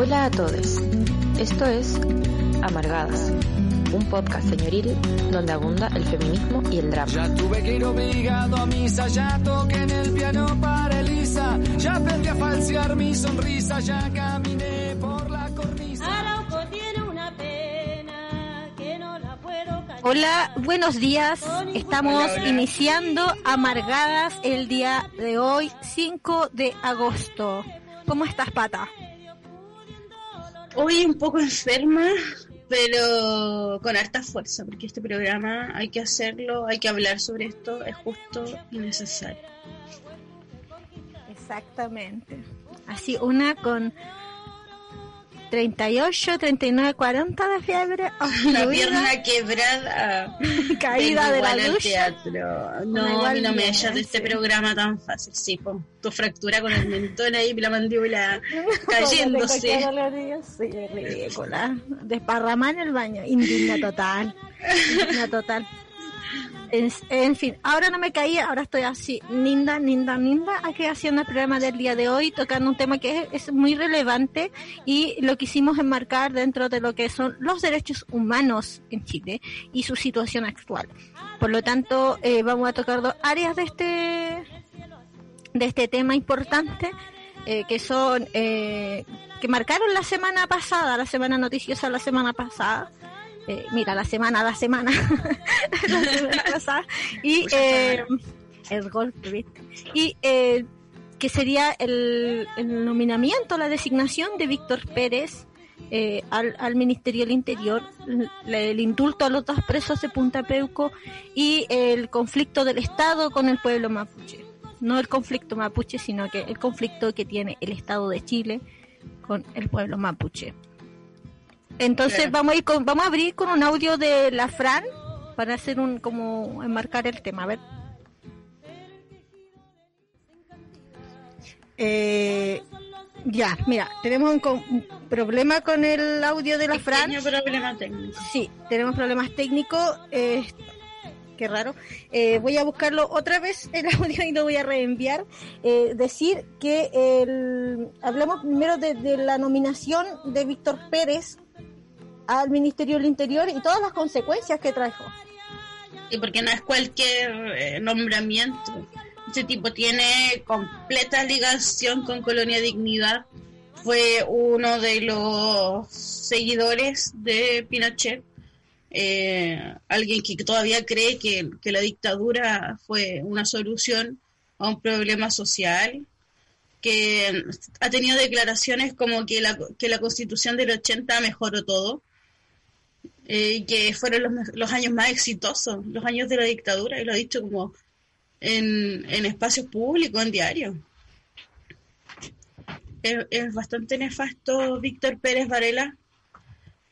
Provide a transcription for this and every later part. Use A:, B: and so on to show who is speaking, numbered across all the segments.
A: Hola a todos. Esto es Amargadas, un podcast señoril donde abunda el feminismo y el drama.
B: Ya tuve que ir obligado a misa, ya toqué en el piano para Elisa, ya aprendí a falsear mi sonrisa, ya caminé por la cornisa.
C: Arauco tiene una pena que no la puedo callar.
D: Hola, buenos días. Estamos iniciando Amargadas el día de hoy, 5 de agosto. ¿Cómo estás, Pata?
E: Hoy un poco enferma, pero con harta fuerza, porque este programa hay que hacerlo, hay que hablar sobre esto, es justo y necesario.
D: Exactamente. Así, una con 38, 39, 40 de fiebre.
E: La pierna quebrada.
D: caída de la ducha.
E: teatro. No, a mí no me echas de este programa tan fácil. Sí, po. tu fractura con el mentón ahí, la mandíbula cayéndose.
D: Sí, ridícula. Desparramar en el baño. Indigna total. Indigna total. En, fin, ahora no me caí, ahora estoy así, ninda, ninda, ninda, aquí haciendo el programa del día de hoy, tocando un tema que es, es muy relevante y lo quisimos enmarcar dentro de lo que son los derechos humanos en Chile y su situación actual. Por lo tanto, eh, vamos a tocar dos áreas de este, de este tema importante, eh, que son, eh, que marcaron la semana pasada, la semana noticiosa la semana pasada. Eh, mira, la semana, la semana, la semana pasada. Y eh, el golpe, ¿viste? Y eh, que sería el, el nominamiento, la designación de Víctor Pérez eh, al, al Ministerio del Interior, el, el indulto a los dos presos de Punta Peuco y el conflicto del Estado con el pueblo mapuche. No el conflicto mapuche, sino que el conflicto que tiene el Estado de Chile con el pueblo mapuche. Entonces
E: Claro.
D: vamos a ir con, vamos a abrir con un audio de la Fran para hacer un como enmarcar el tema. A ver. Eh, ya, mira, tenemos un, un problema con el audio de la Fran.
E: Pequeño problema técnico.
D: Sí, tenemos problemas técnicos. eh, qué raro. Eh, voy a buscarlo otra vez el audio y lo voy a reenviar. Eh, decir que el, hablamos primero de, de la nominación de Víctor Pérez al Ministerio del Interior y todas las consecuencias que trajo.
E: Y porque no es cualquier eh, nombramiento. Ese tipo tiene completa ligación con Colonia Dignidad. Fue uno de los seguidores de Pinochet. Eh, alguien que todavía cree que, que la dictadura fue una solución a un problema social. Que ha tenido declaraciones como que la, que la constitución del 80 mejoró todo eh, que fueron los, los años más exitosos, los años de la dictadura, y lo ha dicho como en, en espacios públicos, en diario. Es, bastante nefasto Víctor Pérez Varela,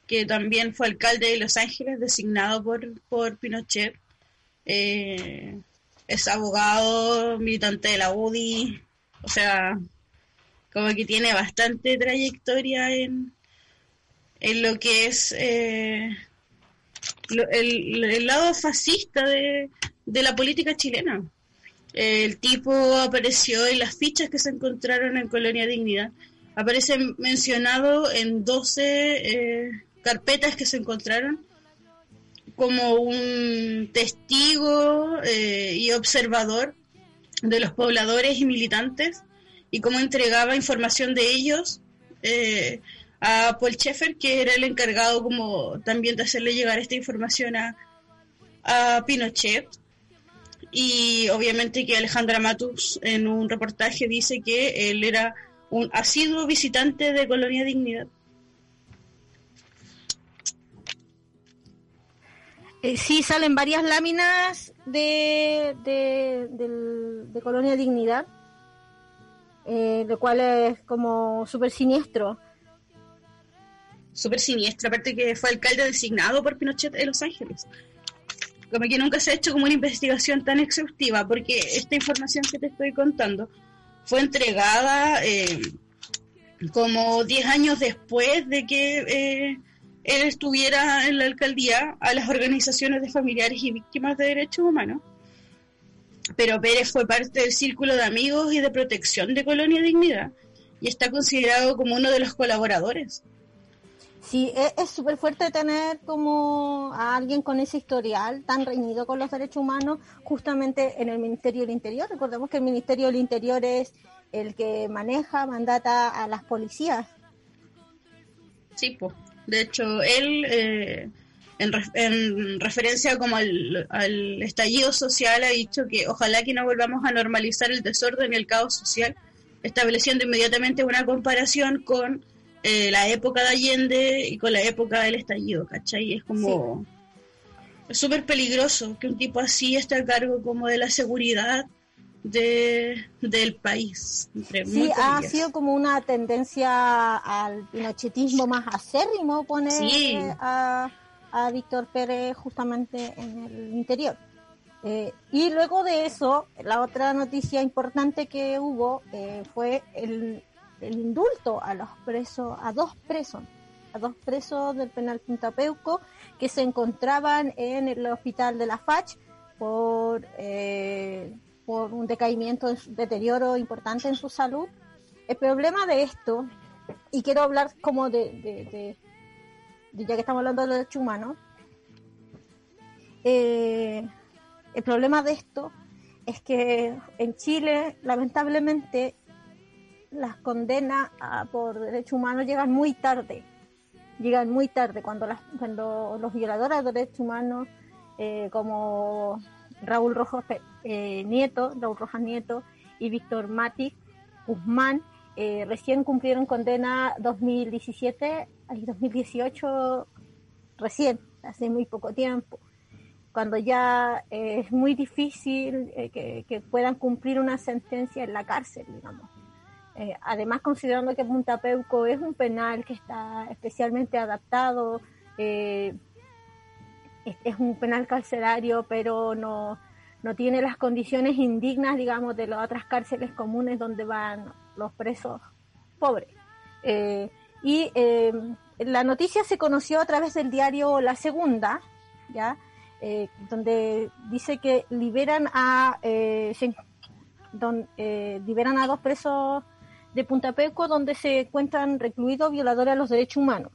E: que también fue alcalde de Los Ángeles, designado por, por Pinochet. Eh, es abogado, militante de la UDI, o sea, como que tiene bastante trayectoria en, en lo que es eh, el, el lado fascista de, de la política chilena. El tipo apareció en las fichas que se encontraron en Colonia Dignidad. Aparece mencionado en 12 eh, carpetas que se encontraron como un testigo eh, y observador de los pobladores y militantes y cómo entregaba información de ellos eh, a Paul Schaeffer, que era el encargado como también de hacerle llegar esta información a, a Pinochet. Y obviamente que Alejandra Matus en un reportaje dice que él era un asiduo visitante de Colonia Dignidad.
D: Eh, sí, salen varias láminas de, de, del- de Colonia Dignidad, eh, lo cual es como súper siniestro.
E: Súper siniestra, aparte que fue alcalde designado por Pinochet en Los Ángeles. Como que nunca se ha hecho como una investigación tan exhaustiva, porque esta información que te estoy contando fue entregada eh, como 10 años después de que eh, él estuviera en la alcaldía a las organizaciones de familiares y víctimas de derechos humanos. Pero Pérez fue parte del círculo de amigos y de protección de Colonia Dignidad. y está considerado como uno de los colaboradores.
D: Sí, e-, es súper fuerte tener como a alguien con ese historial tan reñido con los derechos humanos justamente en el Ministerio del Interior. Recordemos que el Ministerio del Interior es el que maneja, mandata a las policías.
E: Sí, pues. De hecho, él, eh, en, en referencia como al estallido social, ha dicho que ojalá que no volvamos a normalizar el desorden y el caos social, estableciendo inmediatamente una comparación con eh, la época de Allende y con la época del estallido, ¿cachai? Es como... Súper peligroso que un tipo así esté a cargo como de la seguridad de, del país.
D: Sí, ha sido como una tendencia al pinochetismo más acérrimo poner
E: Sí.
D: a, a Víctor Pérez justamente en el interior. Eh, y luego de eso, la otra noticia importante que hubo eh, fue el, el indulto a los presos, a dos presos, a dos presos del penal Punta Peuco que se encontraban en el hospital de la FACH por, eh, por un decaimiento, deterioro importante en su salud. El problema de esto, y quiero hablar como de, de- de- de- ya que estamos hablando de los derechos humanos, eh, el problema de esto es que en Chile, lamentablemente, las condenas por derechos humanos llegan muy tarde. Llegan muy tarde cuando, las, cuando los violadores de derechos humanos, eh, como Raúl Rojas eh, Nieto, Raúl Rojas Nieto y Víctor Mati Guzmán, eh, recién cumplieron condena 2017 y 2018, recién, hace muy poco tiempo cuando ya es muy difícil que, que puedan cumplir una sentencia en la cárcel, digamos. Eh, además, considerando que Punta Peuco es un penal que está especialmente adaptado, eh, es, un penal carcelario, pero no, no tiene las condiciones indignas, digamos, de las otras cárceles comunes donde van los presos pobres. Eh, y la noticia se conoció a través del diario La Segunda, ¿ya? Donde dice que liberan a don- liberan a dos presos de Punta Peuco donde se encuentran recluidos violadores a los derechos humanos.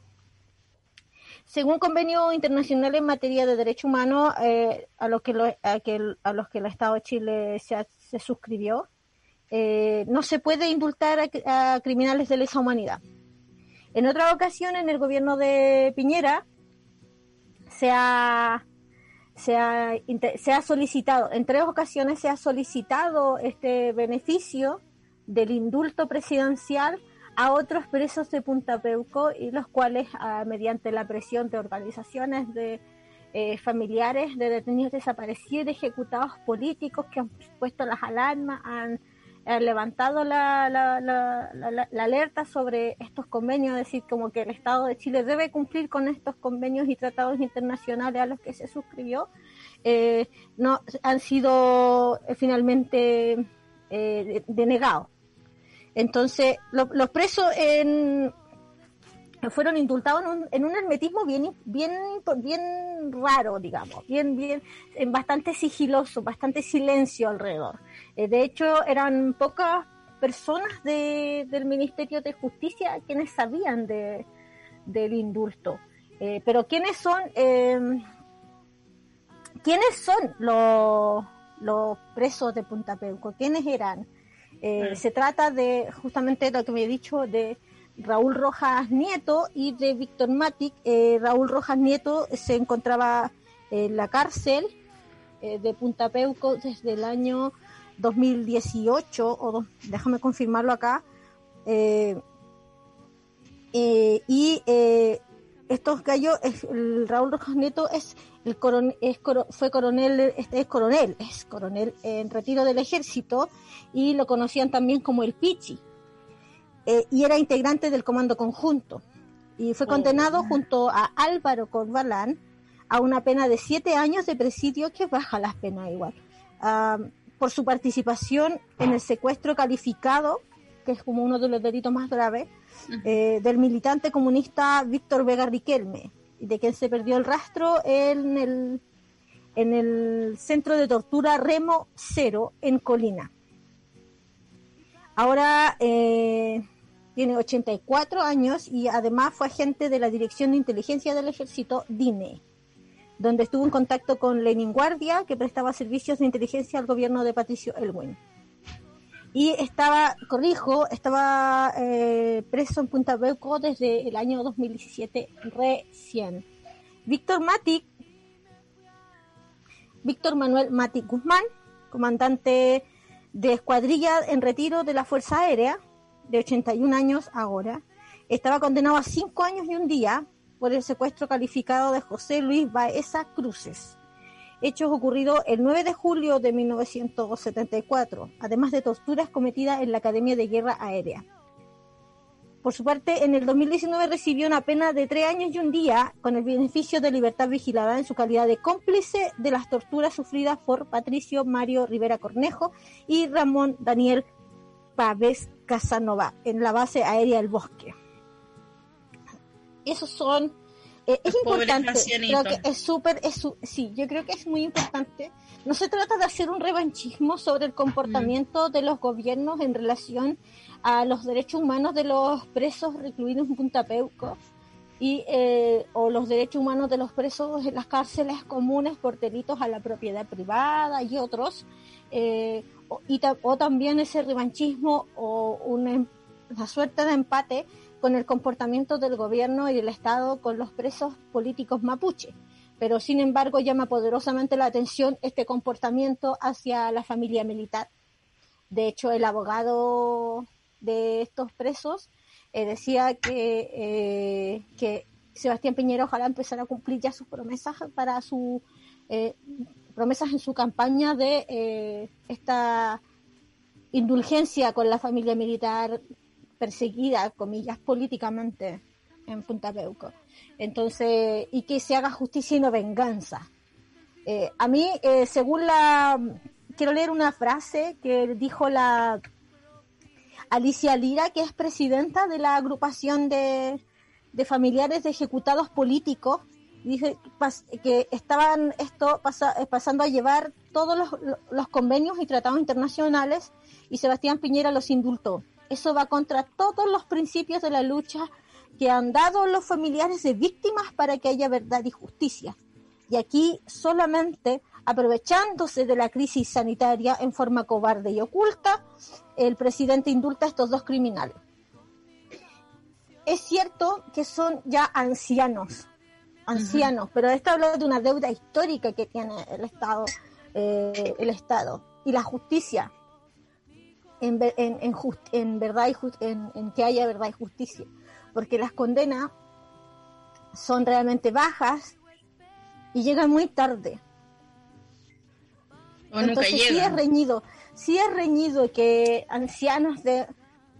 D: Según convenio internacional en materia de derechos humanos eh, a, los que a, los que el Estado de Chile se, ha- suscribió, eh, no se puede indultar a, a criminales de lesa humanidad. En otra ocasión, en el gobierno de Piñera, se ha, se ha, se ha solicitado, en tres ocasiones se ha solicitado este beneficio del indulto presidencial a otros presos de Punta Peuco y los cuales, ah, mediante la presión de organizaciones de eh, familiares de detenidos desaparecidos, de ejecutados políticos que han puesto las alarmas, han, levantado la, la, la, la- alerta sobre estos convenios, es decir, como que el Estado de Chile debe cumplir con estos convenios y tratados internacionales a los que se suscribió, eh, no han sido eh, finalmente denegados. Entonces, lo- los presos en, fueron indultados en un, en un hermetismo bien, bien, bien raro, digamos, bien, bien, en bastante sigiloso, bastante silencio alrededor. Eh, de hecho, eran pocas personas de, del Ministerio de Justicia quienes sabían de, del indulto. Eh, pero ¿quiénes son, eh, quiénes son los, los presos de Punta Peuco? ¿Quiénes eran? Eh, Se trata de justamente lo que me he dicho de Raúl Rojas Nieto y de Víctor Matic. Eh, Raúl Rojas Nieto se encontraba en la cárcel eh, de Punta Peuco desde el año 2018, o do- déjame confirmarlo acá. Y estos gallos, el Raúl Rojas Nieto es el coron- es fue coronel, es coronel, es coronel en retiro del ejército y lo conocían también como el Pichi. Eh, y era integrante del comando conjunto. Y fue condenado junto a Álvaro Corbalán a una pena de siete años de presidio que baja las penas igual. Ah, por su participación en el secuestro calificado, que es como uno de los delitos más graves, eh, del militante comunista Víctor Vega Riquelme, de quien se perdió el rastro en el, en el centro de tortura Remo Cero en Colina. Ahora, eh, tiene 84 años y además fue agente de la Dirección de Inteligencia del Ejército, DINE, donde estuvo en contacto con Lenin Guardia, que prestaba servicios de inteligencia al gobierno de Patricio Elwin. Y estaba, corrijo, estaba eh, preso en Punta Beuco desde el año 2017 recién. Víctor Matic, Víctor Manuel Matic Guzmán, comandante de escuadrilla en retiro de la Fuerza Aérea, de 81 años ahora, estaba condenado a cinco años y un día por el secuestro calificado de José Luis Baeza Cruces. Hechos ocurridos el 9 de julio de 1974, además de torturas cometidas en la Academia de Guerra Aérea. Por su parte, en el 2019 recibió una pena de tres años y un día con el beneficio de libertad vigilada en su calidad de cómplice de las torturas sufridas por Patricio Mario Rivera Cornejo y Ramón Daniel Pávez Casanova en la base aérea del Bosque. Esos son eh, es importante, creo que es súper, es sí, yo creo que es muy importante. No se trata de hacer un revanchismo sobre el comportamiento de los gobiernos en relación a los derechos humanos de los presos recluidos en Punta Peuco y eh, o los derechos humanos de los presos en las cárceles comunes por delitos a la propiedad privada y otros, eh, o, y o también ese revanchismo o una, em, una suerte de empate con el comportamiento del gobierno y del Estado con los presos políticos mapuche. Pero sin embargo llama poderosamente la atención este comportamiento hacia la familia militar. De hecho, el abogado de estos presos eh, decía que, eh, que Sebastián Piñera ojalá empezara a cumplir ya sus promesas para su eh, promesas en su campaña de esta indulgencia con la familia militar perseguida, comillas, políticamente en Punta Peuco. Entonces, y que se haga justicia y no venganza. Eh, a mí, eh, según la... Quiero leer una frase que dijo la Alicia Lira, que es presidenta de la agrupación de, de familiares de ejecutados políticos, dice que estaban esto eh, pasando a llevar todos los, los, convenios y tratados internacionales y Sebastián Piñera los indultó. Eso va contra todos los principios de la lucha que han dado los familiares de víctimas para que haya verdad y justicia. Y aquí solamente aprovechándose de la crisis sanitaria en forma cobarde y oculta, el presidente indulta a estos dos criminales. Es cierto que son ya ancianos, ancianos, pero esto habla de una deuda histórica que tiene el Estado, eh, el Estado y la justicia en, en, verdad y en, que haya verdad y justicia, porque las condenas son realmente bajas y llegan muy tarde. Entonces sí es reñido, sí es reñido que ancianos de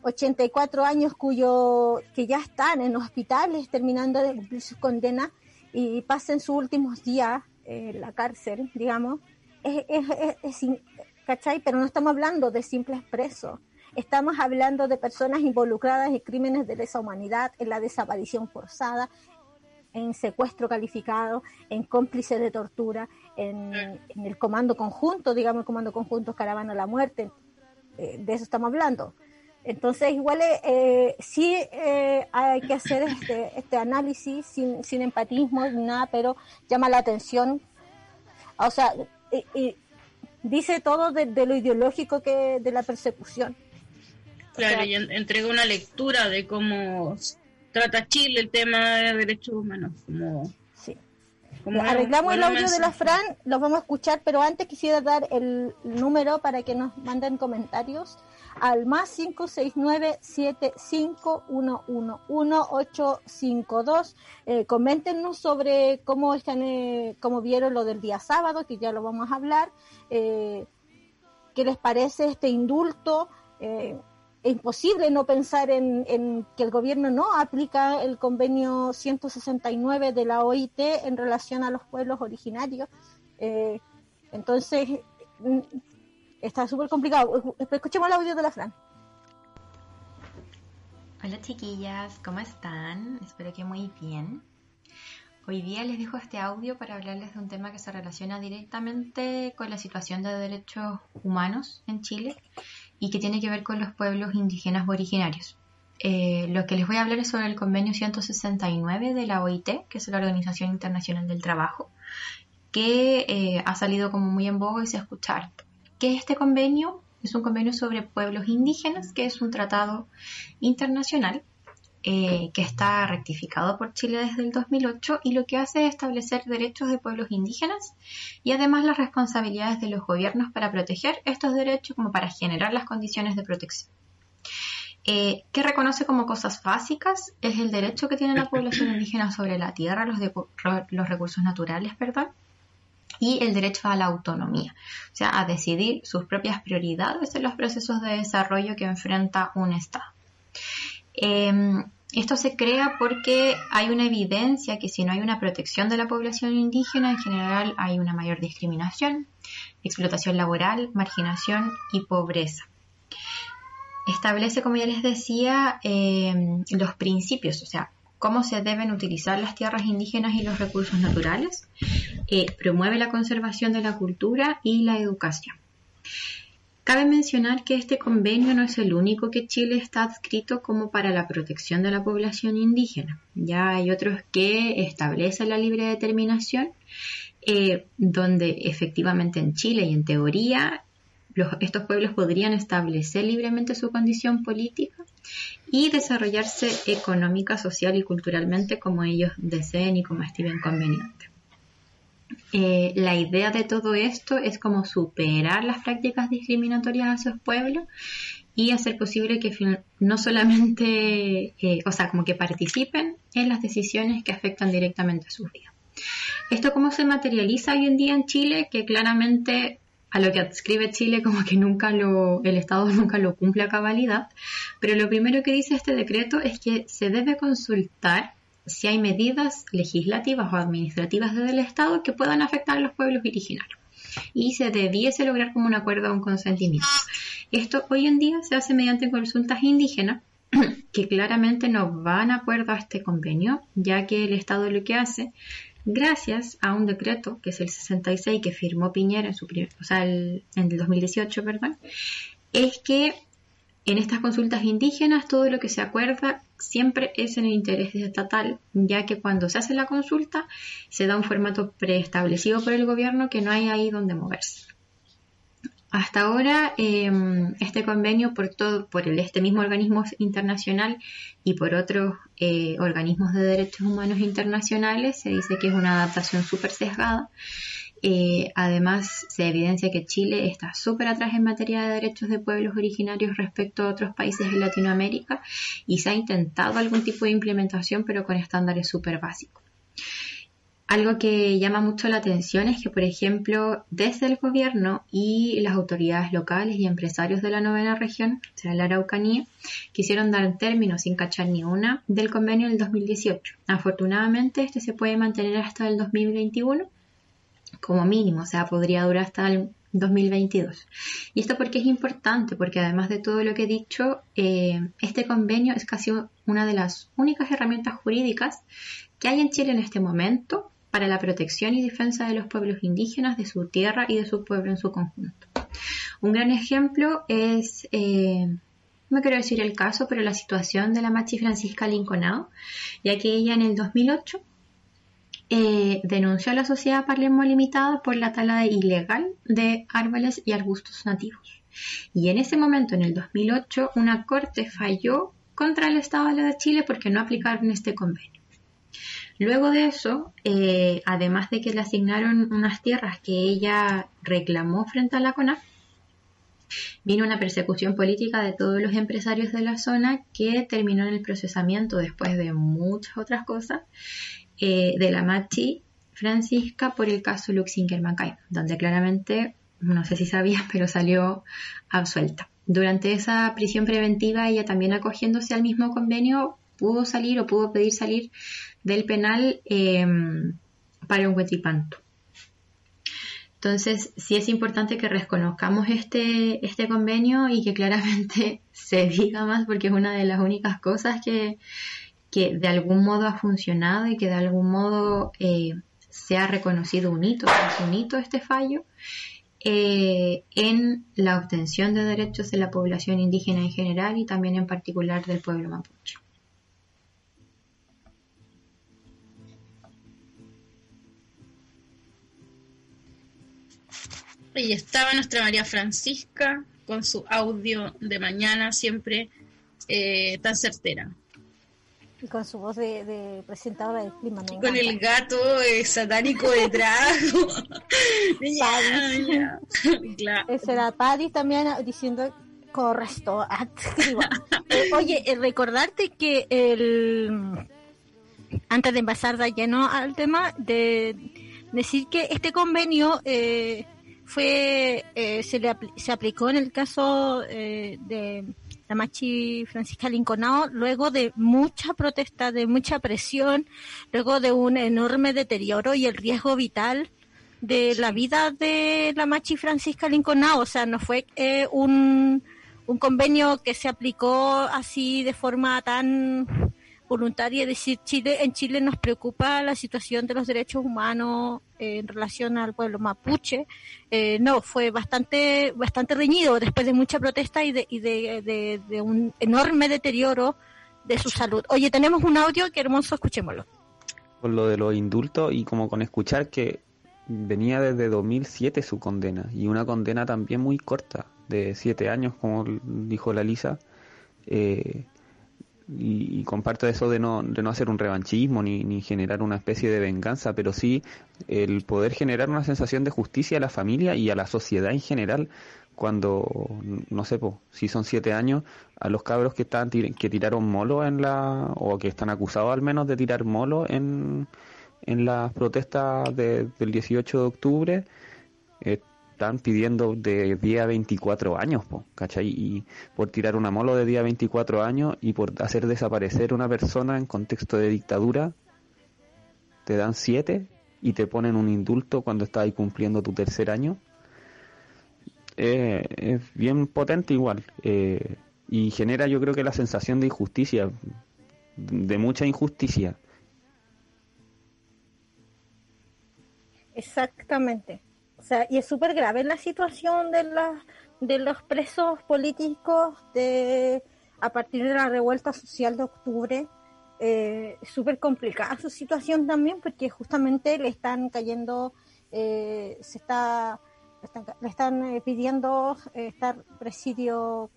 D: 84 años cuyo que ya están en hospitales terminando de cumplir sus condenas y pasen sus últimos días en la cárcel, digamos, es, es, es, ¿cachai? Pero no estamos hablando de simples presos. Estamos hablando de personas involucradas en crímenes de lesa humanidad, en la desaparición forzada, en secuestro calificado, en cómplice de tortura, en, el comando conjunto, digamos el comando conjunto Caravana a la Muerte, eh, de eso estamos hablando. Entonces, igual eh, sí eh, hay que hacer este, este análisis sin, sin empatismo ni nada, pero llama la atención. O sea, dice todo de, lo ideológico que de la persecución.
E: Claro, y entrega una lectura de cómo trata Chile el tema de derechos humanos. Como,
D: sí. Arreglamos el audio de la Fran, los vamos a escuchar, pero antes quisiera dar el número para que nos manden comentarios al más 569-7511-852. Eh, coméntenos sobre cómo están, eh, cómo vieron lo del día sábado, que ya lo vamos a hablar. Eh, ¿Qué les parece este indulto? Eh, es imposible no pensar en, en, que el gobierno no aplica el convenio 169 de la OIT en relación a los pueblos originarios. Eh, entonces, está súper complicado. Escuchemos el audio de la Fran.
F: Hola chiquillas, ¿cómo están? Espero que muy bien. Hoy día les dejo este audio para hablarles de un tema que se relaciona directamente con la situación de derechos humanos en Chile y que tiene que ver con los pueblos indígenas originarios. eh, lo que les voy a hablar es sobre el convenio 169 de la OIT, que es la Organización Internacional del Trabajo, que eh, ha salido como muy en boga y se escucha ¿Qué es este convenio? Es un convenio sobre pueblos indígenas, que es un tratado internacional eh, que está rectificado por Chile desde el 2008 y lo que hace es establecer derechos de pueblos indígenas y además las responsabilidades de los gobiernos para proteger estos derechos como para generar las condiciones de protección. Eh, ¿Qué reconoce como cosas básicas? Es el derecho que tiene la población indígena sobre la tierra, los, los recursos naturales, perdón, y el derecho a la autonomía, o sea, a decidir sus propias prioridades en los procesos de desarrollo que enfrenta un Estado. Em, esto se crea porque hay una evidencia que si no hay una protección de la población indígena, en general hay una mayor discriminación, explotación laboral, marginación y pobreza. Establece, como ya les decía, em, los principios, o sea, cómo se deben utilizar las tierras indígenas y los recursos naturales, eh, promueve la conservación de la cultura y la educación. Cabe mencionar que este convenio no es el único que Chile está adscrito como para la protección de la población indígena. Ya hay otros que establecen la libre determinación, eh, donde efectivamente en Chile y en teoría estos pueblos podrían establecer libremente su condición política y desarrollarse económica, social y culturalmente como ellos deseen y como estimen conveniente. Eh, la idea de todo esto es como superar las prácticas discriminatorias a esos pueblos y hacer posible que no solamente, eh, o sea, como que participen en las decisiones que afectan directamente a sus vidas. Esto cómo se materializa hoy en día en Chile, que claramente a lo que adscribe Chile como que nunca lo, el Estado nunca lo cumple a cabalidad, pero lo primero que dice este decreto es que se debe consultar si hay medidas legislativas o administrativas desde el Estado que puedan afectar a los pueblos originarios y se debiese lograr como un acuerdo o un consentimiento. Esto hoy en día se hace mediante consultas indígenas que claramente no van a acuerdo a este convenio, ya que el Estado lo que hace, gracias a un decreto, que es el 66 que firmó Piñera en su o sea, en el 2018, perdón, es que en estas consultas indígenas todo lo que se acuerda siempre es en el interés estatal, ya que cuando se hace la consulta se da un formato preestablecido por el gobierno que no hay ahí donde moverse. Hasta ahora, em, este convenio por todo, por este mismo organismo internacional y por otros eh, organismos de derechos humanos internacionales, se dice que es una adaptación súper sesgada eh, además, se evidencia que Chile está súper atrás en materia de derechos de pueblos originarios respecto a otros países de Latinoamérica y se ha intentado algún tipo de implementación, pero con estándares súper básicos. Algo que llama mucho la atención es que, por ejemplo, desde el gobierno y las autoridades locales y empresarios de la novena región, o sea, la Araucanía, quisieron dar término sin cachar ni una del convenio del 2018. Afortunadamente, este se puede mantener hasta el 2021 como mínimo, o sea, podría durar hasta el 2022. Y esto porque es importante, porque además de todo lo que he dicho, eh, este convenio es casi una de las únicas herramientas jurídicas que hay en Chile en este momento para la protección y defensa de los pueblos indígenas, de su tierra y de su pueblo en su conjunto. Un gran ejemplo es, eh, no quiero decir el caso, pero la situación de la machi Francisca Linconao, ya que ella en el 2008 eh, denunció a la sociedad Palermo Limitada por la tala ilegal de árboles y arbustos nativos. Y en ese momento, en el 2008, una corte falló contra el Estado de Chile porque no aplicaron este convenio. Luego de eso, eh, además de que le asignaron unas tierras que ella reclamó frente a la CONAF, vino una persecución política de todos los empresarios de la zona que terminó en el procesamiento después de muchas otras cosas eh, de la Machi Francisca por el caso Luxinger Mackay, donde claramente, no sé si sabías, pero salió absuelta. Durante esa prisión preventiva, ella también acogiéndose al mismo convenio, pudo salir o pudo pedir salir del penal eh, para un huetipanto. Entonces, sí es importante que reconozcamos este, este convenio y que claramente se diga más porque es una de las únicas cosas que, que de algún modo ha funcionado y que de algún modo eh, se ha reconocido un hito, un hito este fallo eh, en la obtención de derechos de la población indígena en general y también en particular del pueblo mapuche.
E: Y estaba nuestra María Francisca con su audio de mañana siempre eh, tan certera.
D: Y con su voz de, de presentadora del clima.
E: Y con el gato eh, satánico detrás. Claro.
D: Ese era Paddy también ah, diciendo correcto. activo. Eh, oye, recordarte que el antes de empezar de lleno al tema, de decir que este convenio eh, fue eh, se, le apl- se aplicó en el caso eh, de la Machi Francisca Linconao luego de mucha protesta, de mucha presión, luego de un enorme deterioro y el riesgo vital de la vida de la Machi Francisca Linconao. O sea, no fue eh, un, un convenio que se aplicó así de forma tan voluntaria, es decir, Chile, en Chile nos preocupa la situación de los derechos humanos eh, en relación al pueblo mapuche. Eh, no, fue bastante, bastante reñido después de mucha protesta y de, y de, de- de un enorme deterioro de su salud. Oye, tenemos un audio que hermoso, escuchémoslo.
G: Con lo de los indultos y como con escuchar que venía desde 2007 su condena y una condena también muy corta, de siete años, como dijo la Lisa. Eh, y, y comparto eso de no, de no hacer un revanchismo ni, ni generar una especie de venganza, pero sí el poder generar una sensación de justicia a la familia y a la sociedad en general cuando, no sé, po, si son siete años, a los cabros que están que tiraron molo en la, o que están acusados al menos de tirar molo en, en las protestas de- del 18 de octubre, eh, están pidiendo de día 24 años, po, ¿cachai? Y por tirar una molo de día 24 años y por hacer desaparecer una persona en contexto de dictadura, te dan 7 y te ponen un indulto cuando estás cumpliendo tu tercer año. Eh, es bien potente igual eh, y genera yo creo que la sensación de injusticia, de mucha injusticia.
D: Exactamente. O sea, y es súper grave la situación de, la, de los presos políticos de a partir de la revuelta social de octubre. Eh, súper complicada su situación también porque justamente le están cayendo, eh, se está, están, le están eh, pidiendo eh, estar presidio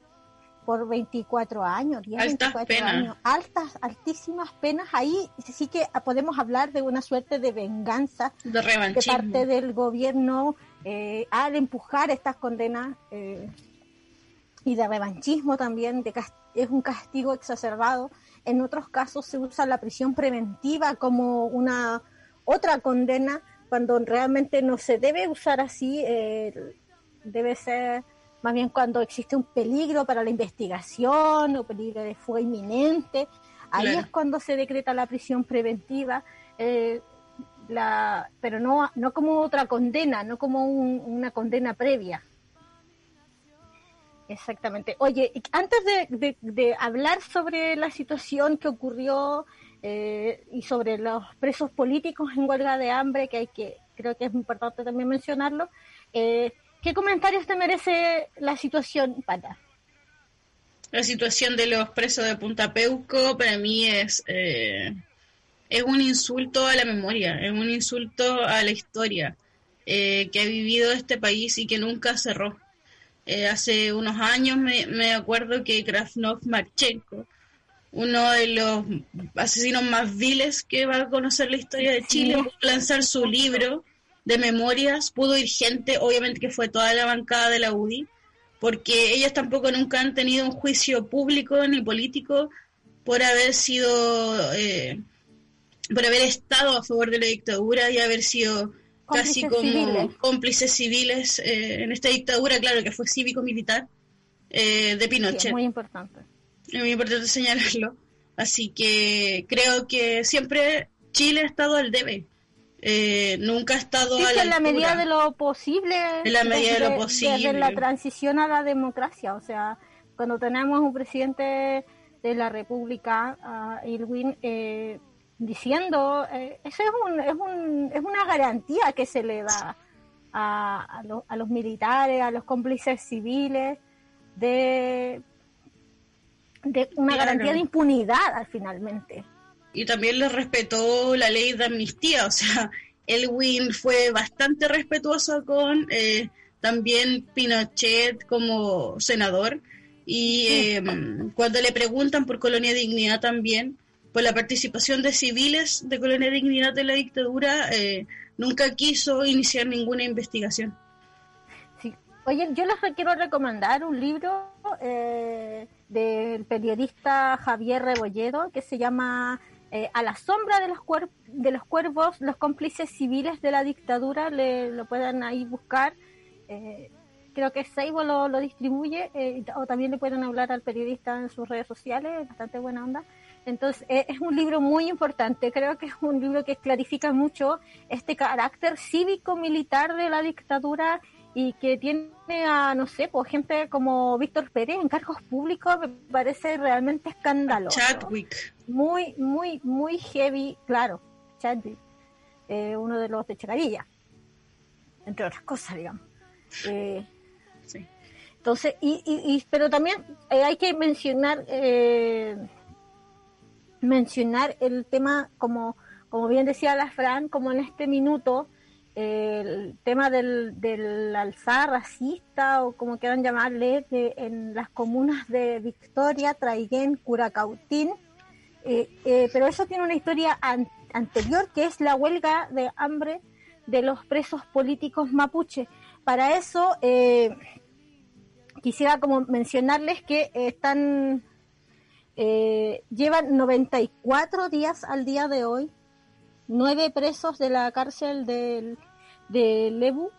D: por 24 años, 10,
E: Altas
D: 24
E: penas.
D: años, altas, altísimas penas. Ahí sí que podemos hablar de una suerte de venganza
E: De
D: parte del gobierno eh, al empujar estas condenas eh, y de revanchismo también, de es un castigo exacerbado. En otros casos se usa la prisión preventiva como una otra condena cuando realmente no se debe usar así, eh, debe ser más bien cuando existe un peligro para la investigación o peligro de fuego inminente. Ahí
E: Claro.
D: es cuando se decreta la prisión preventiva. eh, la, pero no, no como otra condena, no como un- una condena previa. Exactamente. Oye, antes de, de- de hablar sobre la situación que ocurrió eh, y sobre los presos políticos en huelga de hambre, que hay que, creo que es importante también mencionarlo, eh, ¿qué comentarios te merece la situación, Pata?
E: La situación de los presos de Punta Peuco para mí es, eh, es un insulto a la memoria, es un insulto a la historia eh, que ha vivido este país y que nunca cerró. Eh, hace unos años me, me acuerdo que Krasnov Marchenko, uno de los asesinos más viles que va a conocer la historia de Chile, pudo lanzar su libro de memorias, pudo ir gente, obviamente que fue toda la bancada de la UDI, porque ellos tampoco nunca han tenido un juicio público ni político por haber sido, eh, por haber estado a favor de la dictadura y haber sido casi
D: Cómplices
E: como
D: civiles.
E: cómplices civiles eh, en esta dictadura, claro que fue cívico-militar eh, de
D: Sí,
E: Pinochet.
D: es muy importante.
E: Es muy importante señalarlo. Así que creo que siempre Chile ha estado al debe. Eh, nunca ha estado
D: Sí,
E: a
D: que
E: la
D: en la
E: altura.
D: medida de lo posible.
E: En la medida de lo posible.
D: Desde la transición a la democracia. O sea, cuando tenemos un presidente de la República, ah, Irwin, eh, diciendo, eh, eso es, un, es, un, es una garantía que se le da a, a, lo- a los militares, a los cómplices civiles, de, de una
E: Claro.
D: garantía de impunidad finalmente.
E: Y también le respetó la ley de amnistía, o sea, Elwin fue bastante respetuoso con eh, también Pinochet como senador y eh, cuando le preguntan por Colonia Dignidad también, por la participación de civiles de Colonia Dignidad en la dictadura, eh, nunca quiso iniciar ninguna investigación.
D: Sí. Oye, yo les quiero recomendar un libro eh, del periodista Javier Rebolledo que se llama eh, A la sombra de los, cuer- de los cuervos, los cómplices civiles de la dictadura. Le, lo pueden ahí buscar. Eh, creo que Seibo lo, lo distribuye eh, o también le pueden hablar al periodista en sus redes sociales, es bastante buena onda. Entonces, es un libro muy importante, creo que es un libro que clarifica mucho este carácter cívico-militar de la dictadura y que tiene a, no sé, pues gente como Víctor Pérez en cargos públicos, me parece realmente escandaloso.
E: Chadwick.
D: Muy, muy, muy heavy, claro, Chadwick, eh, uno de los de Chacarilla, entre otras cosas, digamos. Eh,
E: Sí.
D: entonces, y, y, y- pero también eh, hay que mencionar eh, mencionar el tema como como bien decía la Fran, como en este minuto el tema del, del alzar racista o como quieran llamarle en las comunas de Victoria, Traiguén, Curacautín, eh, eh, pero eso tiene una historia an- anterior que es la huelga de hambre de los presos políticos mapuche. Para eso eh, quisiera como mencionarles que están eh, llevan 94 días al día de hoy, nueve presos de la cárcel del, de Lebu,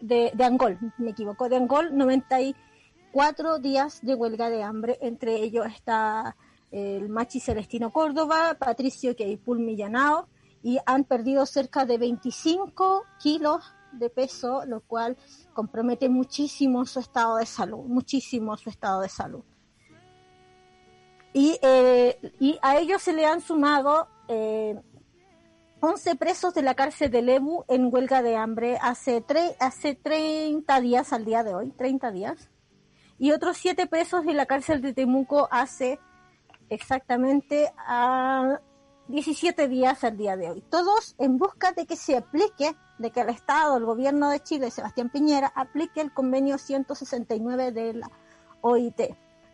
D: de, Angol, me equivoco, de Angol, 94 días de huelga de hambre, entre ellos está el Machi Celestino Córdoba, Patricio Keipul Millanao, y han perdido cerca de 25 kilos de peso, lo cual compromete muchísimo su estado de salud, muchísimo su estado de salud. Y, eh, y a ellos se le han sumado eh, 11 presos de la cárcel de Lebu en huelga de hambre hace, tre- hace 30 días al día de hoy, 30 días. Y otros 7 presos de la cárcel de Temuco hace exactamente a 17 días al día de hoy. Todos en busca de que se aplique, de que el Estado, el gobierno de Chile, Sebastián Piñera, aplique el convenio 169 de la OIT,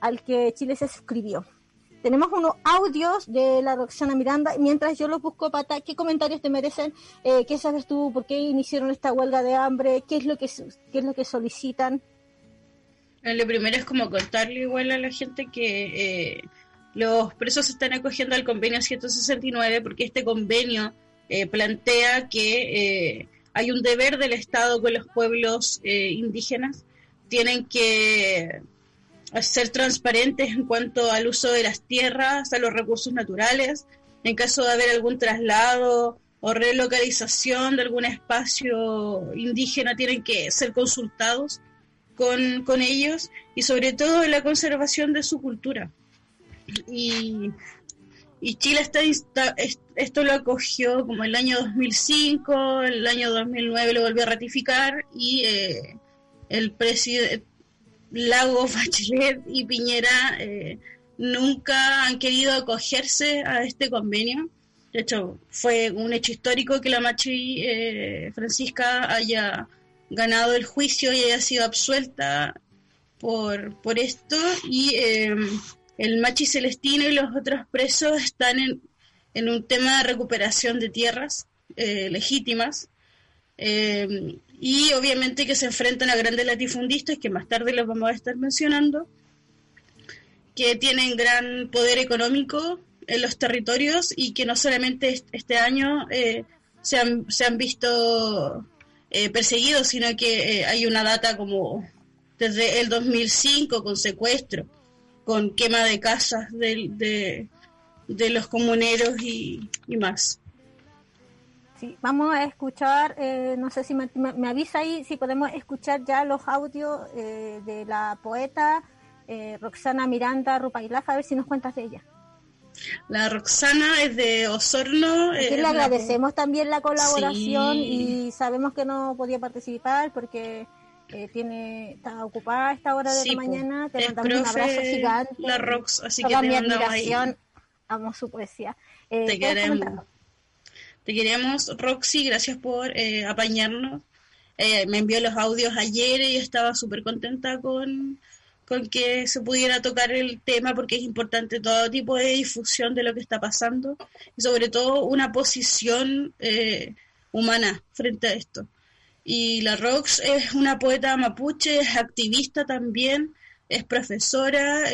D: al que Chile se suscribió. Tenemos unos audios de la Roxana Miranda. Mientras yo los busco, Pata, ¿qué comentarios te merecen? Eh, ¿Qué sabes tú? ¿Por qué iniciaron esta huelga de hambre? ¿Qué es lo que, qué es lo que solicitan?
E: Eh, Lo primero es como contarle igual a la gente que eh, los presos están acogiendo al convenio 169 porque este convenio eh, plantea que eh, hay un deber del Estado con los pueblos eh, indígenas. Tienen que ser transparentes en cuanto al uso de las tierras, a los recursos naturales, en caso de haber algún traslado o relocalización de algún espacio indígena, tienen que ser consultados con, con ellos y sobre todo en la conservación de su cultura. Y, y Chile está, esto lo acogió como el año 2005, el año 2009 lo volvió a ratificar y eh, el presidente Lago, Bachelet y Piñera eh, nunca han querido acogerse a este convenio. De hecho, fue un hecho histórico que la Machi eh, Francisca haya ganado el juicio y haya sido absuelta por, por esto. Y eh, el Machi Celestino y los otros presos están en, en un tema de recuperación de tierras eh, legítimas. Eh, y obviamente que se enfrentan a grandes latifundistas, que más tarde los vamos a estar mencionando, que tienen gran poder económico en los territorios y que no solamente est- este año eh, se, han, se han visto eh, perseguidos, sino que eh, hay una data como desde el 2005 con secuestro, con quema de casas de, de, de los comuneros y, y más.
D: Sí, vamos a escuchar, eh, no sé si me, me- me avisa ahí, si podemos escuchar ya los audios eh, de la poeta eh, Roxana Miranda Rupailaja, a ver si nos cuentas de ella.
E: La Roxana es de Osorno.
D: Aquí
E: eh,
D: le
E: la-
D: agradecemos también la colaboración
E: Sí.
D: y sabemos que no podía participar porque eh, tiene está ocupada a esta hora de
E: Sí,
D: la
E: po.
D: mañana. Te mandamos un abrazo gigante.
E: la Rox, así que te
D: mi
E: ahí.
D: admiración. Amo su poesía. Eh,
E: Te
D: ¿puedes
E: queremos. Te queremos, Roxy, gracias por eh, apañarnos. Eh, me envió los audios ayer y estaba súper contenta con, con que se pudiera tocar el tema porque es importante todo tipo de difusión de lo que está pasando y sobre todo una posición eh, humana frente a esto. Y la Rox es una poeta mapuche, es activista también, es profesora